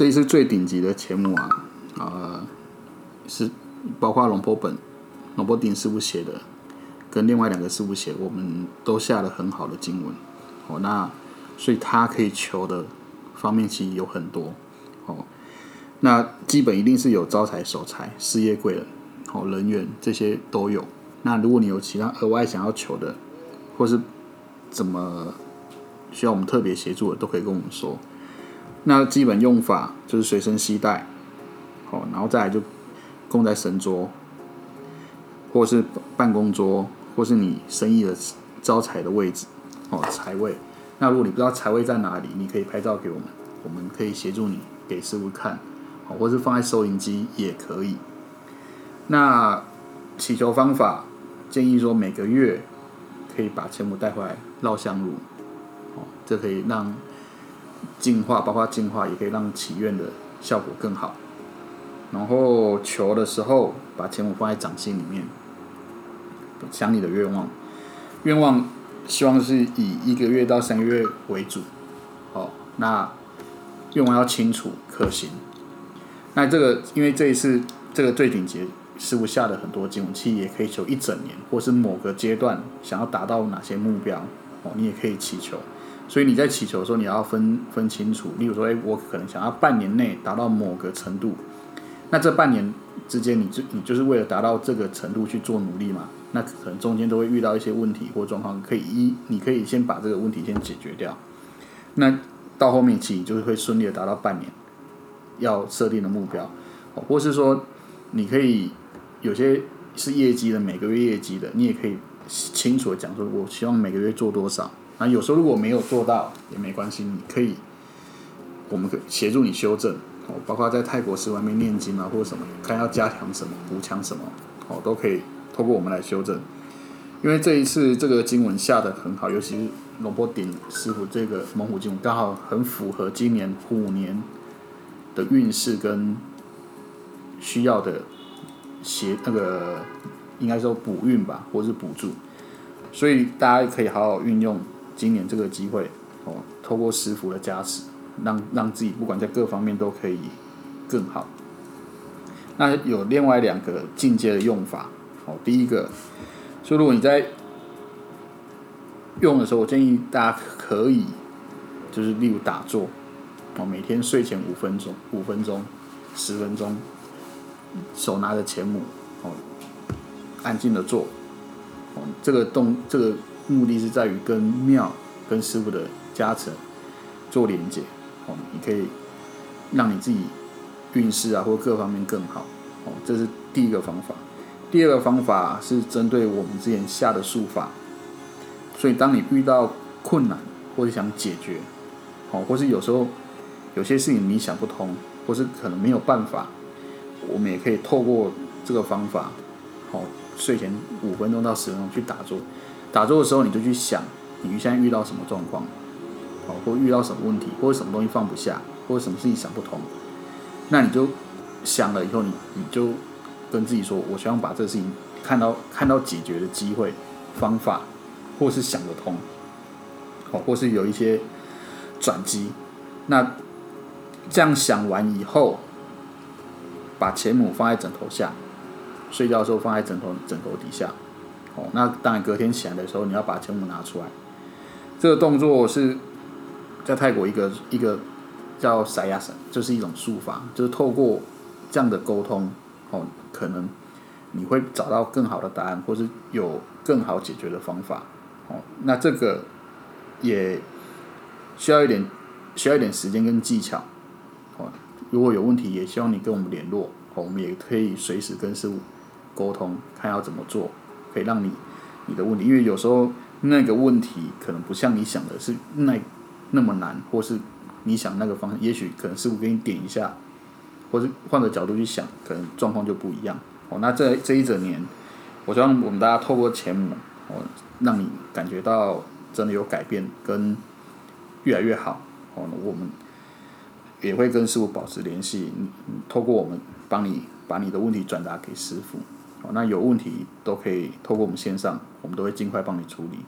这一次最顶级的钱母啊，呃，是包括龙坡本、龙坡顶师傅写的，跟另外两个师傅写，我们都下了很好的经文。哦，那所以他可以求的方面其实有很多。哦，那基本一定是有招财、守财、事业贵人、哦人缘这些都有。那如果你有其他额外想要求的，或是怎么需要我们特别协助的，都可以跟我们说。那基本用法就是随身携带，好，然后再来就供在神桌，或是办公桌，或是你生意的招财的位置，哦，财位。那如果你不知道财位在哪里，你可以拍照给我们，我们可以协助你给师傅看，好，或是放在收银机也可以。那祈求方法建议说每个月可以把钱母带回来绕香炉，哦，这可以让。净化，包括净化，也可以让祈愿的效果更好。然后求的时候，把钱母放在掌心里面，想你的愿望。愿望希望是以一个月到三个月为主。哦，那愿望要清楚可行。那这个，因为这一次这个最顶级师傅下的很多经文，其实也可以求一整年，或是某个阶段想要达到哪些目标，哦，你也可以祈求。所以你在祈求的时候，你要分分清楚。例如说，哎，我可能想要半年内达到某个程度，那这半年之间，你就你就是为了达到这个程度去做努力嘛？那可能中间都会遇到一些问题或状况，可以一你可以先把这个问题先解决掉。那到后面期就是会顺利的达到半年要设定的目标，或是说你可以有些是业绩的，每个月业绩的，你也可以清楚的讲说，我希望每个月做多少。那有时候如果没有做到也没关系，你可以，我们可协助你修正哦，包括在泰国寺外面念经啊，或者什么，看要加强什么、补强什么，哦，都可以透过我们来修正。因为这一次这个经文下的很好，尤其是龙波顶师傅这个猛虎经文，刚好很符合今年虎年的运势跟需要的协那个应该说补运吧，或是补助，所以大家可以好好运用。今年这个机会哦，透过师傅的加持，让让自己不管在各方面都可以更好。那有另外两个进阶的用法哦。第一个，就如果你在用的时候，我建议大家可以就是例如打坐哦，每天睡前五分钟、五分钟、十分钟，手拿着钱母哦，安静的做哦，这个动这个。目的是在于跟庙、跟师傅的加成做连接，哦，你可以让你自己运势啊，或各方面更好，哦，这是第一个方法。第二个方法是针对我们之前下的术法，所以当你遇到困难或者想解决，哦，或是有时候有些事情你想不通，或是可能没有办法，我们也可以透过这个方法，好，睡前五分钟到十分钟去打坐。打坐的时候，你就去想，你现在遇到什么状况，哦，或遇到什么问题，或者什么东西放不下，或者什么事情想不通，那你就想了以后，你你就跟自己说，我希望把这个事情看到看到解决的机会、方法，或是想得通，哦，或是有一些转机。那这样想完以后，把钱母放在枕头下，睡觉的时候放在枕头枕头底下。哦，那当然，隔天起来的时候，你要把全部拿出来。这个动作是在泰国一个一个叫“塞亚神”，就是一种术法，就是透过这样的沟通，哦，可能你会找到更好的答案，或是有更好解决的方法。哦，那这个也需要一点需要一点时间跟技巧。哦，如果有问题，也希望你跟我们联络，哦，我们也可以随时跟师傅沟通，看要怎么做。可以让你你的问题，因为有时候那个问题可能不像你想的是那那么难，或是你想那个方向，也许可能师傅给你点一下，或是换个角度去想，可能状况就不一样。哦，那这这一整年，我希望我们大家透过钱母，哦，让你感觉到真的有改变，跟越来越好。哦，我们也会跟师傅保持联系，透过我们帮你把你的问题转达给师傅。哦，那有问题都可以透过我们线上，我们都会尽快帮你处理。